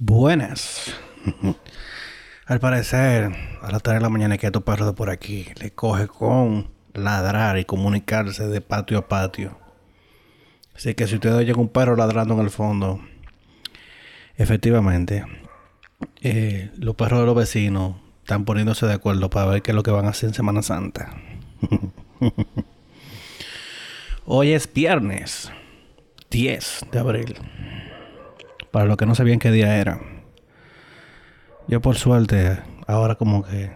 Buenas. Al parecer, a las 3 de la mañana que tu perro de por aquí le coge con ladrar y comunicarse de patio a patio. Así que si usted oye un perro ladrando en el fondo, efectivamente, eh, los perros de los vecinos están poniéndose de acuerdo para ver qué es lo que van a hacer en Semana Santa. Hoy es viernes 10 de abril. Para los que no sabían qué día era. Yo por suerte, ahora como que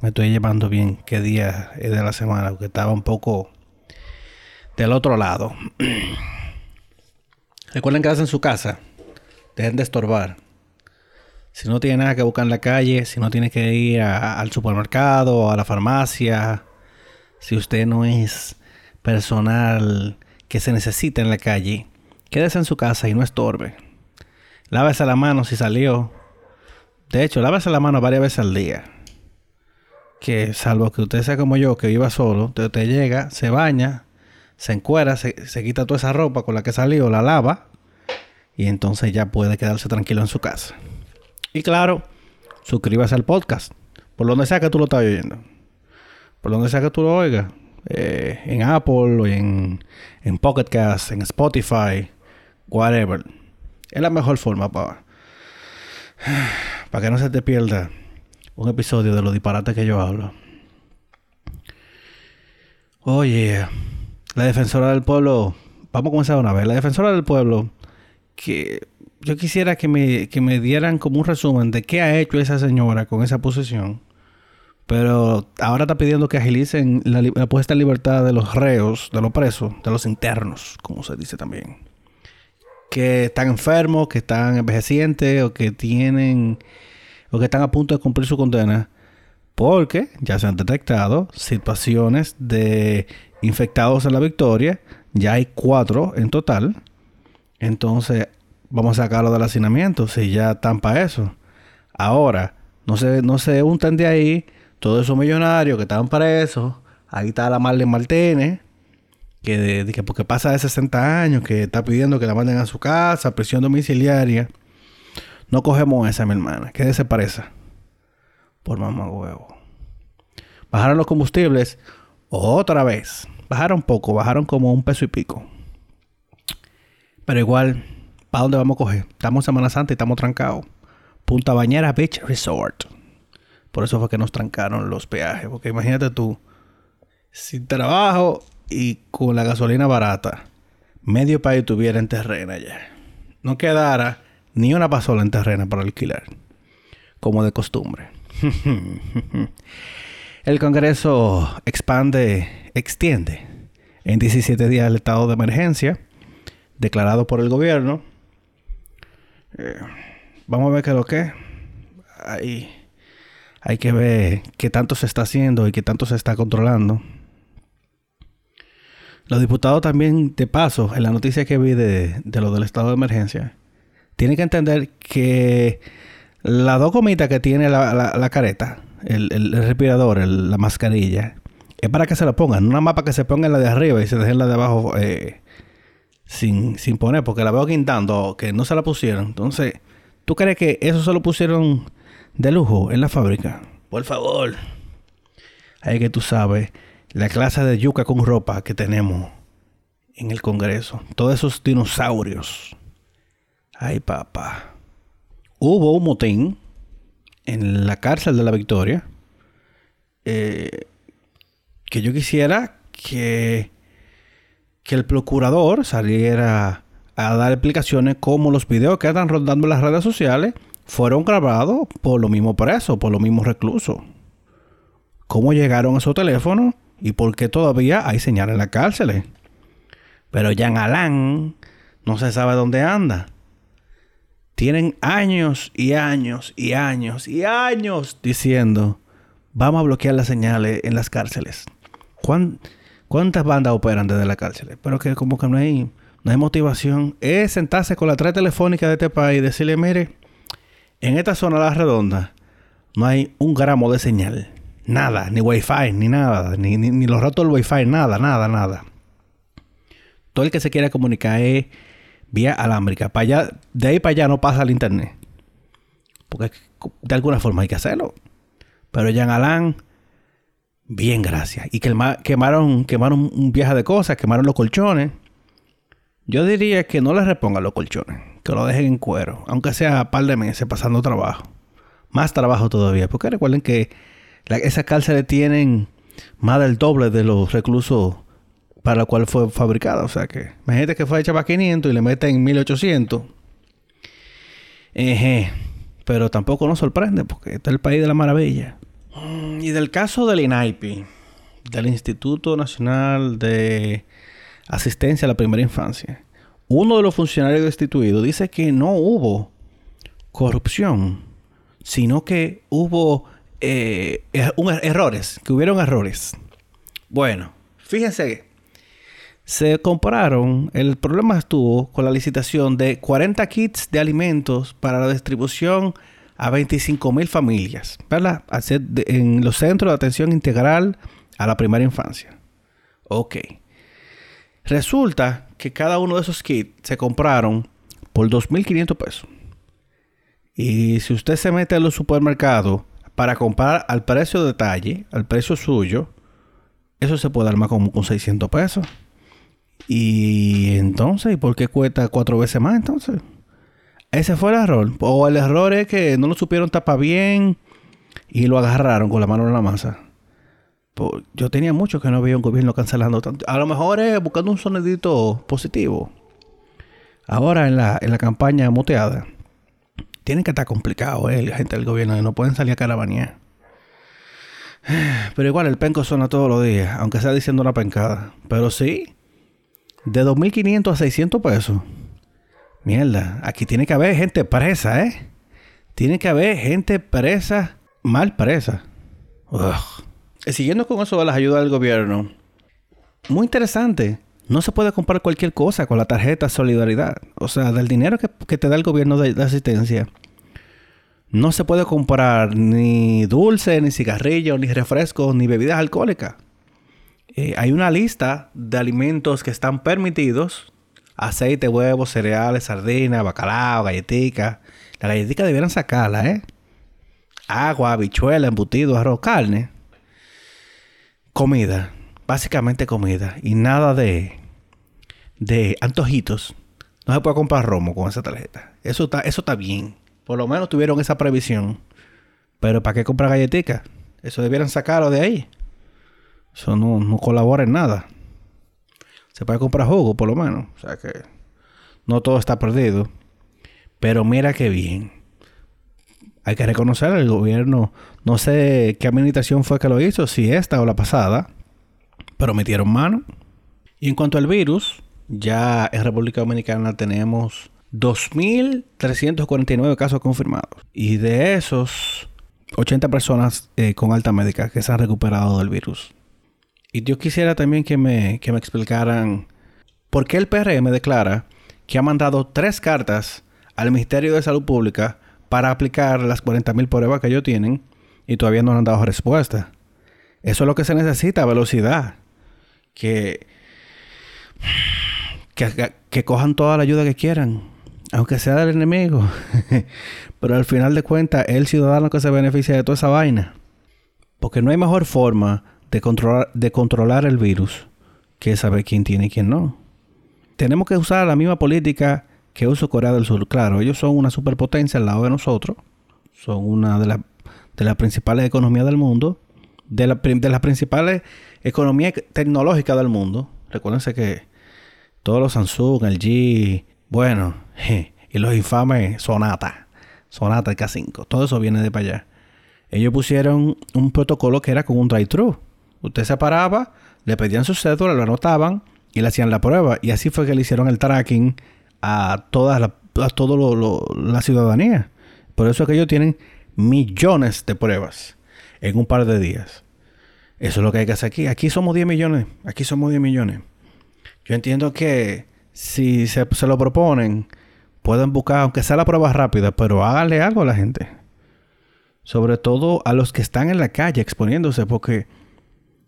me estoy llevando bien qué día es de la semana, porque estaba un poco del otro lado. Recuerden quedarse en su casa. Dejen de estorbar. Si no tiene nada que buscar en la calle, si no tiene que ir al supermercado, a la farmacia, si usted no es personal que se necesita en la calle, quédese en su casa y no estorbe. Lávese la mano si salió. De hecho, lávese la mano varias veces al día. Que salvo que usted sea como yo, que viva solo, usted, llega, se baña, se encuera, se, quita toda esa ropa con la que salió, la lava. Y entonces ya puede quedarse tranquilo en su casa. Y claro, suscríbase al podcast. Por donde sea que tú lo estás oyendo. Por donde sea que tú lo oigas. Eh, en Apple, en, en Pocket Cast, en Spotify, whatever. Es la mejor forma para para que no se te pierda un episodio de los disparates que yo hablo. Oye, la defensora del pueblo, vamos a comenzar una vez. La defensora del pueblo, que yo quisiera que me, que me dieran como un resumen de qué ha hecho esa señora con esa posición. Pero ahora está pidiendo que agilicen la, la puesta en libertad de los reos, de los presos, de los internos, como se dice también que están enfermos, que están envejecientes o que tienen o que están a punto de cumplir su condena porque ya se han detectado situaciones de infectados en la victoria, ya hay cuatro en total, entonces vamos a sacarlo del hacinamiento si ya están para eso. Ahora, no se, no se untan de ahí todos esos millonarios que estaban para eso, ahí está la Marlene Martínez, que, de, que porque pasa de 60 años, que está pidiendo que la manden a su casa, presión domiciliaria. No cogemos esa, mi hermana. ¿Qué se parece? Por mamá huevo. Bajaron los combustibles otra vez. Bajaron poco, bajaron como un peso y pico. Pero igual, ¿para dónde vamos a coger? Estamos en Semana Santa y estamos trancados. Punta Bañera Beach Resort. Por eso fue que nos trancaron los peajes. Porque imagínate tú, sin trabajo y con la gasolina barata, medio país tuviera en terreno ya. No quedara ni una pasola en terreno para alquilar, como de costumbre. el Congreso expande, extiende en 17 días el estado de emergencia declarado por el gobierno. Eh, vamos a ver qué es lo que hay, hay que ver qué tanto se está haciendo y qué tanto se está controlando. Los diputados también, de paso, en la noticia que vi de, lo del estado de emergencia, tienen que entender que las dos gomitas que tiene la, careta, el, respirador, la mascarilla, es para que se la pongan, no nada más para que se pongan la de arriba y se dejen la de abajo eh, sin, sin poner, porque la veo guindando, que no se la pusieron. Entonces, ¿tú crees que eso se lo pusieron de lujo en la fábrica? Por favor. Ahí que tú sabes la clase de yuca con ropa que tenemos en el Congreso. Todos esos dinosaurios. Ay, papá. Hubo un motín en la cárcel de la Victoria. Eh, que yo quisiera que, que el procurador saliera a dar explicaciones como los videos que están rondando en las redes sociales fueron grabados por los mismos presos, por los mismos reclusos. ¿Cómo llegaron a esos teléfonos? Y por qué todavía hay señales en la cárcel. Pero Jean Alain no se sabe dónde anda. Tienen años y años y años y años diciendo, vamos a bloquear las señales en las cárceles. ¿Cuántas bandas operan desde la cárcel? Pero que como que no hay, no hay motivación. Es sentarse con la red telefónica de este país y decirle, mire, en esta zona de la redonda no hay un gramo de señal. Nada, ni wifi, ni nada, ni, ni, los ratos del wifi, nada, nada, nada. Todo el que se quiera comunicar es vía alámbrica. Para allá, de ahí para allá no pasa el internet. Porque de alguna forma hay que hacerlo. Pero Jean Alain, bien, gracias. Y quemaron, quemaron un viaje de cosas, quemaron los colchones. Yo diría que no les repongan los colchones, que lo dejen en cuero, aunque sea un par de meses pasando trabajo. Más trabajo todavía, porque recuerden que esas cárceles tienen más del doble de los reclusos para los cuales fue fabricada. O sea que, imagínate que fue hecha para 500 y le meten 1800. Eje. Pero tampoco nos sorprende porque este es el país de la maravilla. Mm, y del caso del INAIPI, del Instituto Nacional de Asistencia a la Primera Infancia, uno de los funcionarios destituidos dice que no hubo corrupción, sino que hubo eh, er, errores, que hubieron errores. Bueno, fíjense, se compraron, el problema estuvo con la licitación de 40 kits de alimentos para la distribución a 25 mil familias, ¿verdad? En los centros de atención integral a la primera infancia. Ok. Resulta que cada uno de esos kits se compraron por 2.500 pesos. Y si usted se mete a los supermercados para comprar al precio de detalle, al precio suyo, eso se puede armar como con 600 pesos. Y entonces, ¿y por qué cuesta cuatro veces más entonces? Ese fue el error. O el error es que no lo supieron tapar bien y lo agarraron con la mano en la masa. Pues, yo tenía mucho que no veía un gobierno cancelando tanto. A lo mejor es buscando un sonidito positivo. Ahora en la, en la campaña moteada tienen que estar complicado, eh, la gente del gobierno, no pueden salir a caravanear. Pero igual el penco suena todos los días, aunque sea diciendo una pencada. Pero sí, de 2.500 a 600 pesos. Mierda, aquí tiene que haber gente presa, ¿eh? Tiene que haber gente presa, mal presa. Y siguiendo con eso de las ayudas del gobierno. Muy interesante. No se puede comprar cualquier cosa con la tarjeta Solidaridad. O sea, del dinero que, te da el gobierno de, asistencia. No se puede comprar ni dulce, ni cigarrillos, ni refrescos, ni bebidas alcohólicas. Eh, hay una lista de alimentos que están permitidos. Aceite, huevos, cereales, sardinas, bacalao, galletica. La galletica debieran sacarla, ¿eh? Agua, habichuela, embutido, arroz, carne. Comida básicamente comida y nada de, de antojitos, no se puede comprar romo con esa tarjeta. Eso está, eso está bien. Por lo menos tuvieron esa previsión. Pero ¿para qué comprar galletica? Eso debieran sacarlo de ahí. Eso no, no colabora en nada. Se puede comprar jugo, por lo menos. O sea que no todo está perdido. Pero mira qué bien. Hay que reconocer al gobierno. No sé qué administración fue que lo hizo, si esta o la pasada pero metieron mano. Y en cuanto al virus, ya en República Dominicana tenemos 2.349 casos confirmados. Y de esos, 80 personas eh, con alta médica que se han recuperado del virus. Y yo quisiera también que me, que me explicaran por qué el PRM declara que ha mandado tres cartas al Ministerio de Salud Pública para aplicar las 40.000 pruebas que ellos tienen y todavía no han dado respuesta. Eso es lo que se necesita, velocidad que, que, cojan toda la ayuda que quieran, aunque sea del enemigo. Pero al final de cuentas, el ciudadano que se beneficia de toda esa vaina. Porque no hay mejor forma de controlar, de controlar el virus que saber quién tiene y quién no. Tenemos que usar la misma política que usa Corea del Sur. Claro, ellos son una superpotencia al lado de nosotros. Son una de, de las principales economías del mundo. De, de las principales economía tecnológica del mundo. Recuérdense que todos los Samsung, el G, bueno, y los infames Sonata, Sonata K5, todo eso viene de para allá. Ellos pusieron un protocolo que era con un drive-thru. Usted se paraba, le pedían su cédula, lo anotaban y le hacían la prueba. Y así fue que le hicieron el tracking a toda la, la ciudadanía. Por eso es que ellos tienen millones de pruebas en un par de días. Eso es lo que hay que hacer aquí. Aquí somos 10 millones. Aquí somos 10 millones. Yo entiendo que si se, lo proponen, pueden buscar, aunque sea la prueba rápida, pero háganle algo a la gente. Sobre todo a los que están en la calle exponiéndose, porque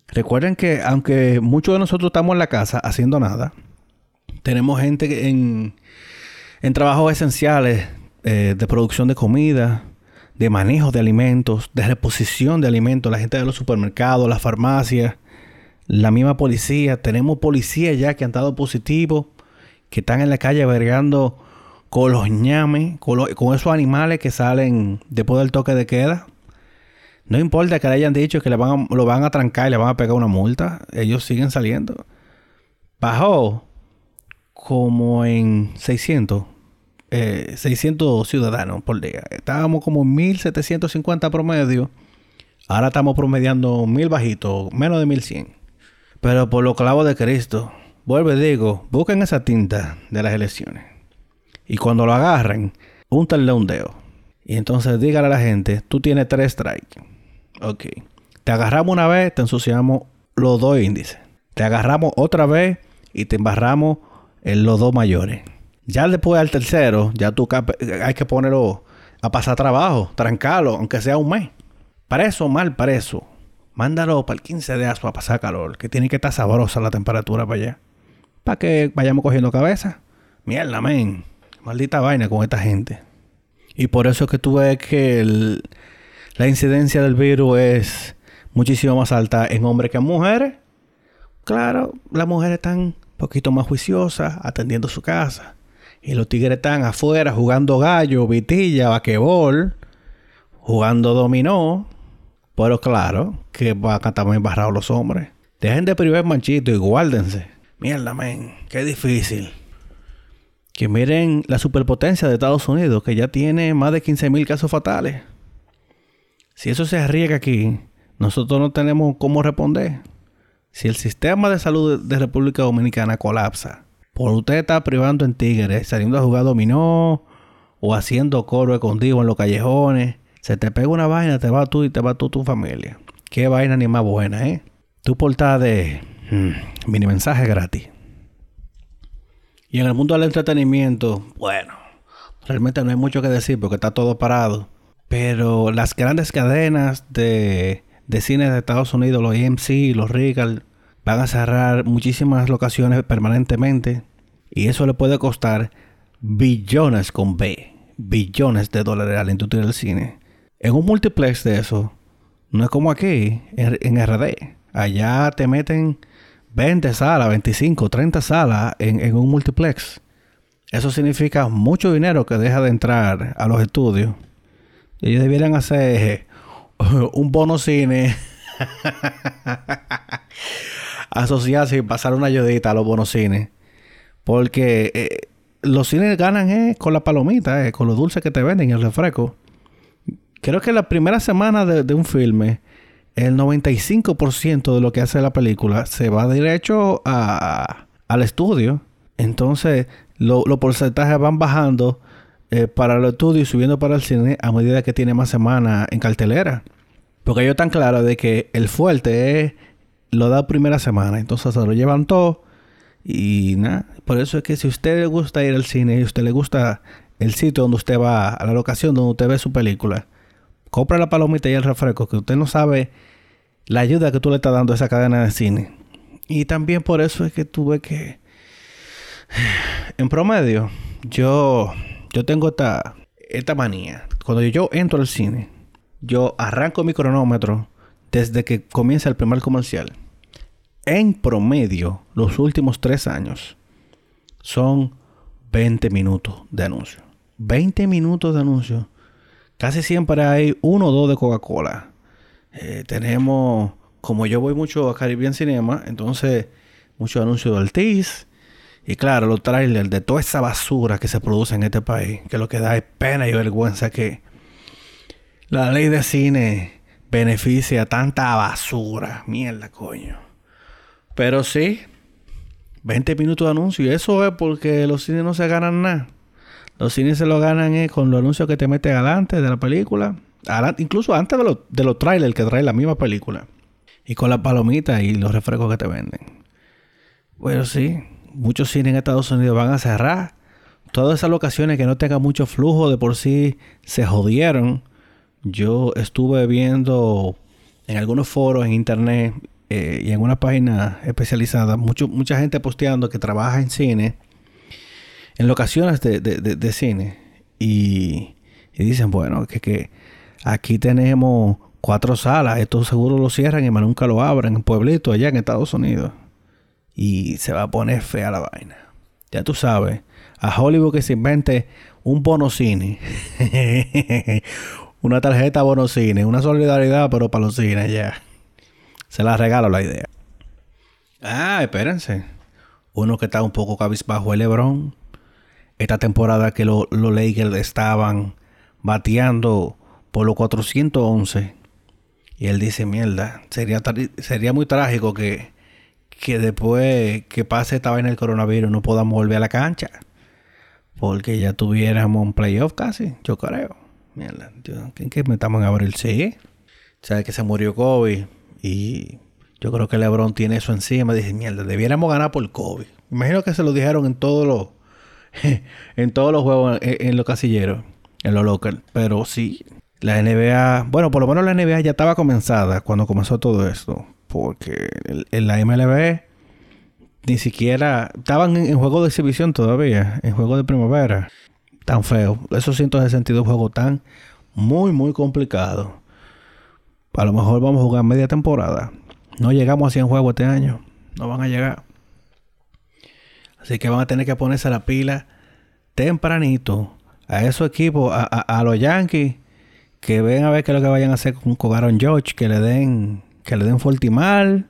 recuerden que aunque muchos de nosotros estamos en la casa haciendo nada, tenemos gente en, en trabajos esenciales eh, de producción de comida, de manejo de alimentos, de reposición de alimentos, la gente de los supermercados, las farmacias, la misma policía. Tenemos policías ya que han dado positivo, que están en la calle vergando con los ñames, con, esos animales que salen después del toque de queda. No importa que le hayan dicho que lo van a trancar y le van a pegar una multa, ellos siguen saliendo. Bajó como en 600, 600 eh, ciudadanos por día. Estábamos como en 1750 promedio. Ahora estamos promediando mil bajitos, menos de 1100. Pero por los clavos de Cristo, vuelve digo, busquen esa tinta de las elecciones. Y cuando lo agarren, úntanle un dedo. Y entonces dígale a la gente, tú tienes tres strikes. Ok. Te agarramos una vez, te ensuciamos los dos índices. Te agarramos otra vez y te embarramos en los dos mayores. Ya después al tercero, ya tú hay que ponerlo a pasar trabajo, trancarlo, aunque sea un mes. Para eso, mal para eso. Mándalo para el 15 de aso a pasar calor, que tiene que estar sabrosa la temperatura para allá. Para que vayamos cogiendo cabeza. Mierda, men. Maldita vaina con esta gente. Y por eso es que tú ves que la incidencia del virus es muchísimo más alta en hombres que en mujeres. Claro, las mujeres están un poquito más juiciosas, atendiendo su casa. Y los tigres están afuera jugando gallo, vitilla, vaquebol, jugando dominó. Pero claro, que van a también barrados los hombres. Dejen de privar manchito y guárdense. Mierda, men, qué difícil que miren la superpotencia de Estados Unidos, que ya tiene más de 15.000 casos fatales. Si eso se arriesga aquí, nosotros no tenemos cómo responder. Si el sistema de salud de República Dominicana colapsa, por usted está privando en tigres, saliendo a jugar dominó o haciendo coro escondido en los callejones, se te pega una vaina, te va tú y te va tú tu familia. Qué vaina ni más buena, ¿eh? Tu portada de hmm, mini mensaje gratis. Y en el mundo del entretenimiento, bueno, realmente no hay mucho que decir porque está todo parado. Pero las grandes cadenas de, de cine de Estados Unidos, los AMC, los Regal, van a cerrar muchísimas locaciones permanentemente. Y eso le puede costar billones con B, billones de dólares a la industria del cine. En un multiplex de eso, no es como aquí, en, en RD. Allá te meten 20 salas, 25, 30 salas en, un multiplex. Eso significa mucho dinero que deja de entrar a los estudios. Ellos debieran hacer un bono cine. Asociarse y pasar una ayudita a los bonos cines. Porque eh, los cines ganan eh, con la palomita, eh, con los dulces que te venden y el refresco. Creo que la primera semana de, un filme el 95% de lo que hace la película se va derecho al estudio. Entonces, los porcentajes van bajando para el estudio y subiendo para el cine a medida que tiene más semanas en cartelera. Porque ellos están claros de que el fuerte es lo da primera semana. Entonces se lo llevan todo. Y nada. Por eso es que si usted le gusta ir al cine y a usted le gusta el sitio donde usted va, a la locación donde usted ve su película, compra la palomita y el refresco, que usted no sabe la ayuda que tú le estás dando a esa cadena de cine. Y también por eso es que tuve que, en promedio, yo, yo tengo esta, esta manía. Cuando yo entro al cine, yo arranco mi cronómetro desde que comienza el primer comercial. En promedio, los últimos tres años son 20 minutos de anuncio. 20 minutos de anuncio casi siempre hay uno o dos de Coca-Cola. Eh, tenemos, como yo voy mucho a Caribbean Cinema, entonces muchos anuncios de Altiz. Y claro, los trailers de toda esa basura que se produce en este país, que lo que da es pena y vergüenza que la ley de cine beneficia tanta basura. Mierda, coño. Pero sí, 20 minutos de anuncio. Y eso es porque los cines no se ganan nada. Los cines se lo ganan con los anuncios que te meten adelante de la película. incluso antes de, de los trailers que trae la misma película. Y con las palomitas y los refrescos que te venden. Bueno, sí. Muchos cines en Estados Unidos van a cerrar. Todas esas locaciones que no tengan mucho flujo de por sí se jodieron. Yo estuve viendo en algunos foros en internet eh, y en una página especializada mucho, mucha gente posteando que trabaja en cine en locaciones de, de, cine y, dicen, bueno, que, que, aquí tenemos cuatro salas. Esto seguro lo cierran y más nunca lo abren en Pueblito, allá en Estados Unidos. Y se va a poner fea la vaina. Ya tú sabes. A Hollywood que se invente un bono cine. una tarjeta bono cine. Una solidaridad, pero para los cines ya. Se la regalo la idea. Ah, espérense. Uno que está un poco cabizbajo el Lebron. Esta temporada que los Lakers estaban bateando por los 411. Y él dice, mierda, sería, sería muy trágico que, que después que pase esta vaina del coronavirus no podamos volver a la cancha. Porque ya tuviéramos un playoff casi, yo creo. Mierda, ¿en qué metamos en abril? Sí. Sabes que se murió Kobe y yo creo que LeBron tiene eso encima. Dije, mierda, debiéramos ganar por COVID. Imagino que se lo dijeron en todos los en todos los juegos en, los casilleros, en los local. Pero sí, la NBA, bueno, por lo menos la NBA ya estaba comenzada cuando comenzó todo esto. Porque en la MLB ni siquiera estaban en, juego de exhibición todavía, en juego de primavera. Tan feo. Esos 162 juegos tan muy, muy complicados. A lo mejor vamos a jugar media temporada. No llegamos a 100 juegos este año. No van a llegar. Así que van a tener que ponerse la pila tempranito a esos equipos, a, los Yankees, que ven a ver qué es lo que vayan a hacer con, con George, que le den, que le den Fortimal,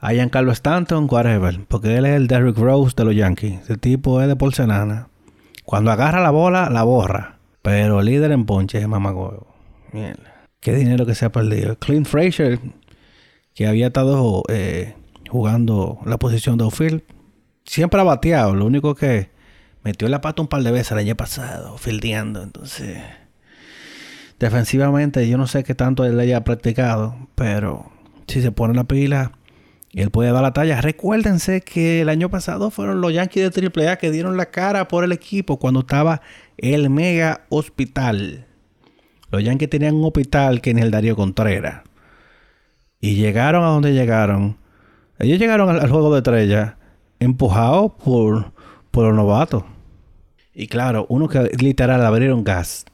a Giancarlo Stanton, whatever, porque él es el Derrick Rose de los Yankees. El tipo es de porcelana. Cuando agarra la bola, la borra. Pero líder en ponche es mamagüevo. Mierda. Qué dinero que se ha perdido. Clint Fraser que había estado eh, jugando la posición de outfield, siempre ha bateado. Lo único que metió la pata un par de veces el año pasado, fildeando. Entonces, defensivamente, yo no sé qué tanto él haya practicado, pero si se pone la pila, él puede dar la talla. Recuérdense que el año pasado fueron los Yankees de AAA que dieron la cara por el equipo cuando estaba el mega hospital. Los Yankees tenían un hospital que en el Darío Contreras. Y llegaron a donde llegaron. Ellos llegaron al, juego de estrella empujados por, por los novatos. Y claro, uno que literal abrieron gas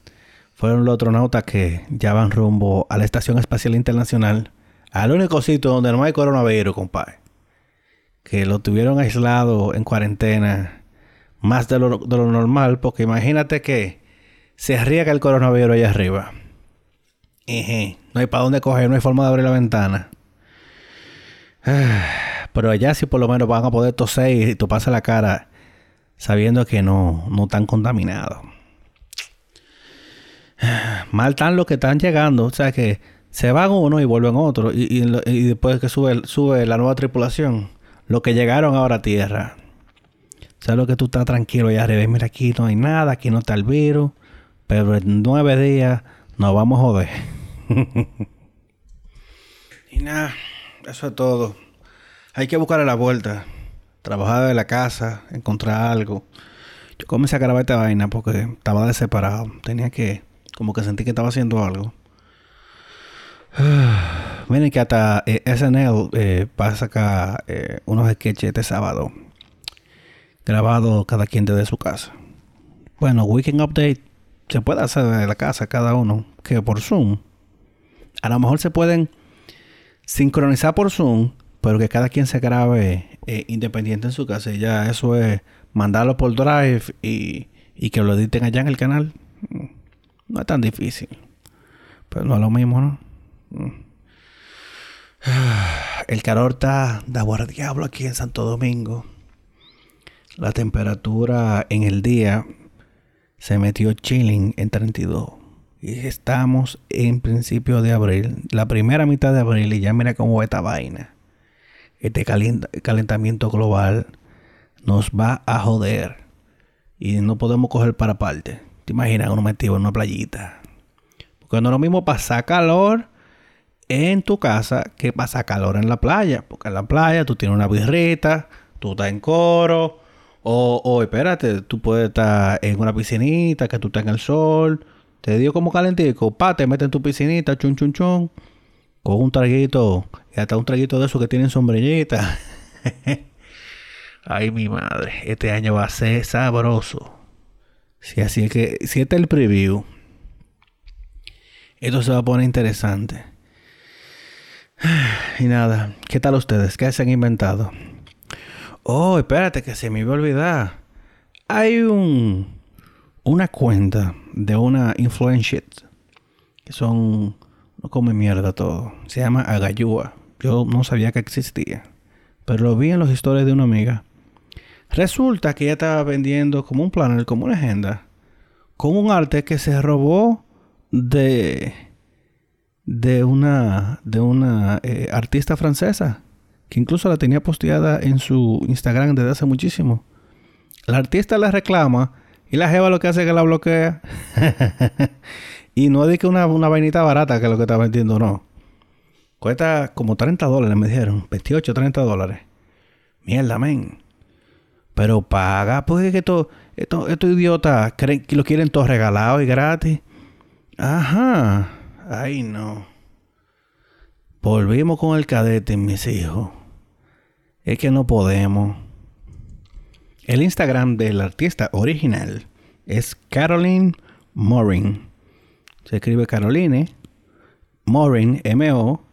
fueron los astronautas que ya van rumbo a la Estación Espacial Internacional. Al único sitio donde no hay coronavirus, compadre. Que lo tuvieron aislado en cuarentena. Más de lo, de lo normal. Porque imagínate que se riega el coronavirus allá arriba. No hay para dónde coger, no hay forma de abrir la ventana. Pero allá sí por lo menos van a poder toser y toparse la cara sabiendo que no, no están contaminados. Mal están los que están llegando. O sea que se van uno y vuelven otro. Y, después que sube, sube la nueva tripulación. Los que llegaron ahora a tierra. O sea, lo que tú estás tranquilo allá arriba. Mira, aquí no hay nada, aquí no está el virus. Pero en nueve días nos vamos a joder. y nada, eso es todo. Hay que buscar a la vuelta. Trabajar de la casa, encontrar algo. Yo comencé a grabar esta vaina porque estaba desesperado. Tenía que, como que sentí que estaba haciendo algo. Miren que hasta eh, SNL eh, va a eh, unos sketches este sábado. Grabado cada quien desde su casa. Bueno, Weekend Update se puede hacer de la casa cada uno, que por Zoom. A lo mejor se pueden sincronizar por Zoom, pero que cada quien se grabe eh, independiente en su casa. Y ya eso es mandarlo por Drive y, y, que lo editen allá en el canal. No es tan difícil. Pero no es lo mismo, ¿no? El calor está de diablo aquí en Santo Domingo. La temperatura en el día se metió chilling en 32. Y estamos en principio de abril, la primera mitad de abril, y ya mira cómo va esta vaina. Este calentamiento global nos va a joder. Y no podemos coger para parte. ¿Te imaginas uno metido en una playita? Porque no es lo mismo pasar calor en tu casa que pasar calor en la playa. Porque en la playa tú tienes una birrita, tú estás en coro, o, o espérate, tú puedes estar en una piscinita, que tú estás en el sol, te dio como calentico, pa, te metes en tu piscinita, chun chun chun, con un traguito, y hasta un traguito de esos que tienen sombrillita. Ay, mi madre, este año va a ser sabroso. Si así que, si este es el preview, Esto se va a poner interesante. Y nada, ¿qué tal ustedes? ¿Qué se han inventado? Oh, espérate que se me iba a olvidar. Hay un una cuenta de una influencer que son no come mierda todo. Se llama Agayúa. Yo no sabía que existía, pero lo vi en las historias de una amiga. Resulta que ella estaba vendiendo como un planner, como una agenda, con un arte que se robó de de una de una eh, artista francesa que incluso la tenía posteada en su Instagram desde hace muchísimo. La artista la reclama y la jeva lo que hace es que la bloquea. y no es que una, una vainita barata que es lo que está vendiendo, no. Cuesta como 30 dólares, me dijeron. 28, 30 dólares. Mierda, men. Pero paga, porque que estos esto, esto idiotas creen que lo quieren todo regalado y gratis. Ajá. Ay, no. Volvimos con el cadete, mis hijos. Es que no podemos. El Instagram del artista original es Caroline Morin. Se escribe Caroline Morin, M-O-R-I-N,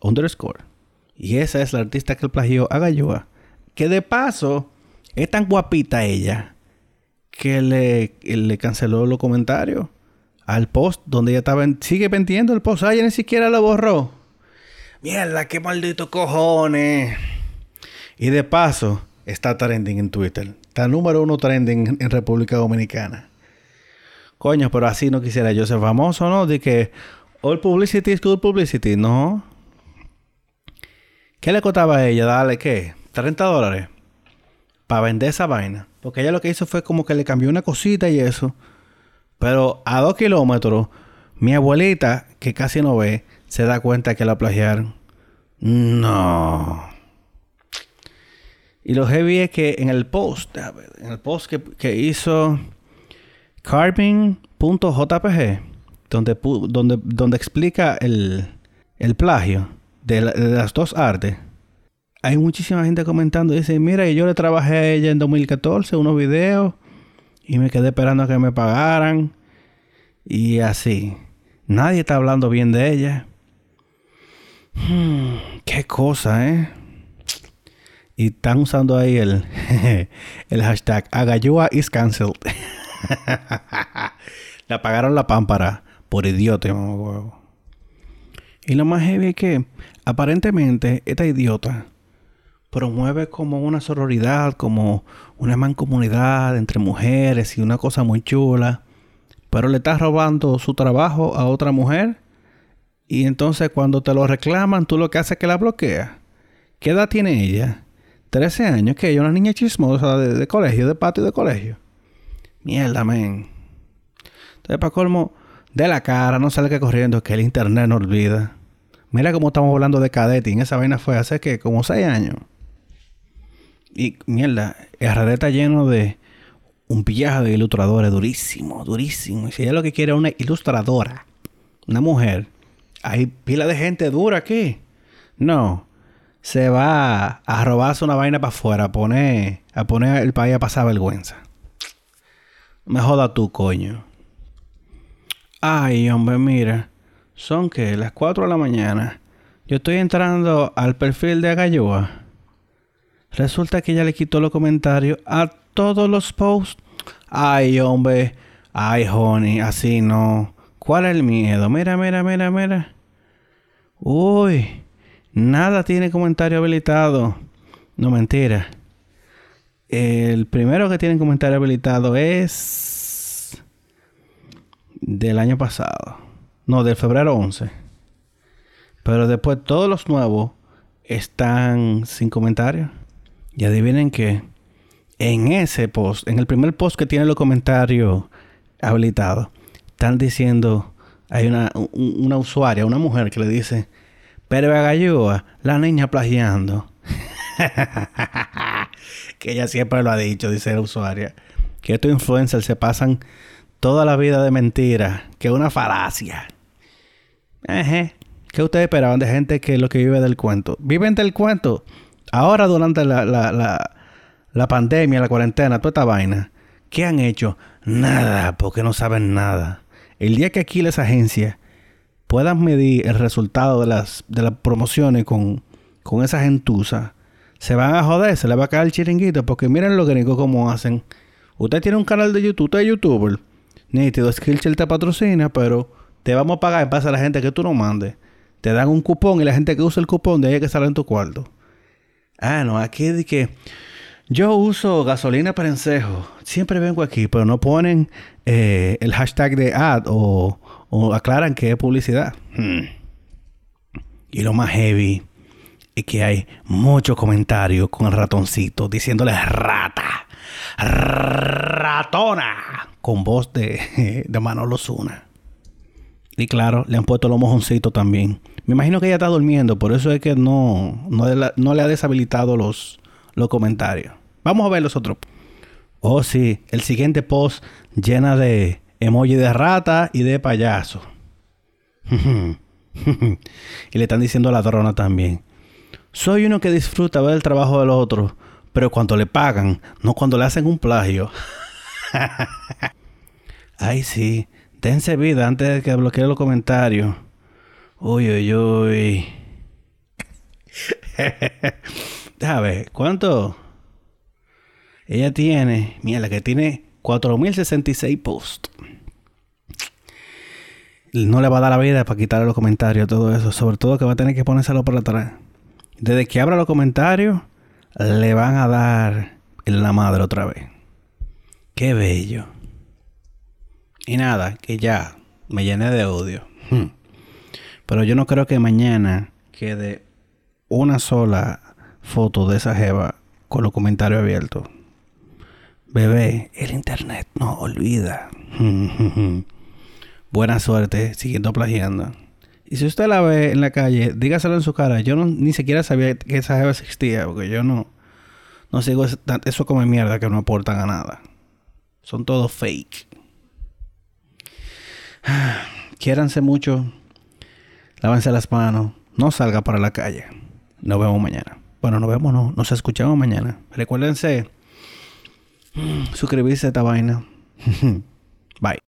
underscore. Y esa es la artista que plagió a Galloa. Que de paso es tan guapita ella que le, le canceló los comentarios al post donde ella estaba. sigue vendiendo el post. Ah, ni siquiera lo borró. Mierda, qué maldito cojones. Y de paso, está trending en Twitter. Está número uno trending en República Dominicana. Coño, pero así no quisiera yo ser famoso, ¿no? De que all publicity is good publicity. No. ¿Qué le costaba a ella? Dale, ¿qué? 30 dólares. Para vender esa vaina. Porque ella lo que hizo fue como que le cambió una cosita y eso. Pero a dos kilómetros, mi abuelita, que casi no ve, se da cuenta que la plagiaron. No. Y lo heavy es que en el post, en el post que, hizo carving.jpg, donde, donde, donde explica el, plagio de, de, las dos artes, hay muchísima gente comentando. Dice, mira, yo le trabajé a ella en 2014 unos videos y me quedé esperando a que me pagaran. Y así. Nadie está hablando bien de ella. Hmm, qué cosa, ¿eh? Y están usando ahí el, el hashtag Agayua is cancelled. Le apagaron la pámpara por idiota, Y lo más heavy es que aparentemente esta idiota promueve como una sororidad, como una mancomunidad entre mujeres y una cosa muy chula, pero le estás robando su trabajo a otra mujer y entonces cuando te lo reclaman tú lo que haces es que la bloqueas. ¿Qué edad tiene ella? 13 años, que ella es una niña chismosa de, colegio, de patio de colegio. Mierda, men. Entonces, para colmo, de la cara, no sale que corriendo, que el internet no olvida. Mira cómo estamos hablando de cadete. esa vaina fue hace que como 6 años. Y mierda, el red está lleno de un pillaje de ilustradores durísimo, durísimo. Y si ella lo que quiere es una ilustradora, una mujer, hay pila de gente dura aquí. No, se va a robarse una vaina para afuera, a poner, a poner el país a pasar vergüenza. Me joda tú, coño. Ay, hombre, mira. Son que las 4 de la mañana. Yo estoy entrando al perfil de Agalloa Resulta que ella le quitó los comentarios a todos los posts. Ay, hombre. Ay, honey. Así no. ¿Cuál es el miedo? Mira, mira, mira, mira. Uy. Nada tiene comentario habilitado. No, mentira. El primero que tiene comentario habilitado es del año pasado. No, del febrero 11. Pero después todos los nuevos están sin comentario. Y adivinen que en ese post, en el primer post que tiene los comentarios habilitados, están diciendo, hay una, una usuaria, una mujer que le dice, pero Galloa, la niña plagiando. que ella siempre lo ha dicho, dice la usuaria. Que estos influencers se pasan toda la vida de mentira. Que es una falacia. ¿Qué ustedes esperaban de gente que lo que vive del cuento? ¿Viven del cuento? Ahora durante la, la, la pandemia, la cuarentena, toda esta vaina, ¿qué han hecho? Nada, porque no saben nada. El día que aquí las agencias puedan medir el resultado de las, de las promociones con, con esa gentuza, se van a joder, se le va a caer el chiringuito, porque miren lo gringos como hacen. Usted tiene un canal de YouTube, usted es youtuber. Nítido, Skillshare te patrocina, pero te vamos a pagar en base a la gente que tú no mandes. Te dan un cupón y la gente que usa el cupón de ahí que sale en tu cuarto. Ah, no, aquí de que yo uso gasolina prensejo. Siempre vengo aquí, pero no ponen eh, el hashtag de ad o, aclaran que es publicidad. Hmm. Y lo más heavy es que hay muchos comentarios con el ratoncito diciéndole rata, ratona, con voz de, de Manolo Zuna. Y claro, le han puesto los mojoncitos también. Me imagino que ella está durmiendo, por eso es que no, no, le ha deshabilitado los, los comentarios. Vamos a ver los otros. Oh, sí, el siguiente post llena de emoji de rata y de payaso. y le están diciendo a la drona también. Soy uno que disfruta ver el trabajo del otro, pero cuando le pagan, no cuando le hacen un plagio. Ay, sí. Dense vida antes de que bloquee los comentarios. Uy, uy, uy. Déjame ver, ¿cuánto? Ella tiene, mira, la que tiene 4066 posts. No le va a dar la vida para quitarle los comentarios, todo eso. Sobre todo que va a tener que ponérselo por atrás. Desde que abra los comentarios, le van a dar la madre otra vez. Qué bello. Y nada, que ya me llené de odio. Hmm. Pero yo no creo que mañana quede una sola foto de esa jeva con los comentarios abiertos. Bebé, el internet no olvida. Buena suerte siguiendo plagiando. Y si usted la ve en la calle, dígaselo en su cara. Yo no, ni siquiera sabía que esa jeva existía, porque yo no, no sigo eso como mierda que no aportan a nada. Son todos fake. Quiéranse mucho. Lávense las manos. No salga para la calle. Nos vemos mañana. Bueno, nos vemos, no. Nos escuchamos mañana. Recuérdense suscribirse a esta vaina. Bye.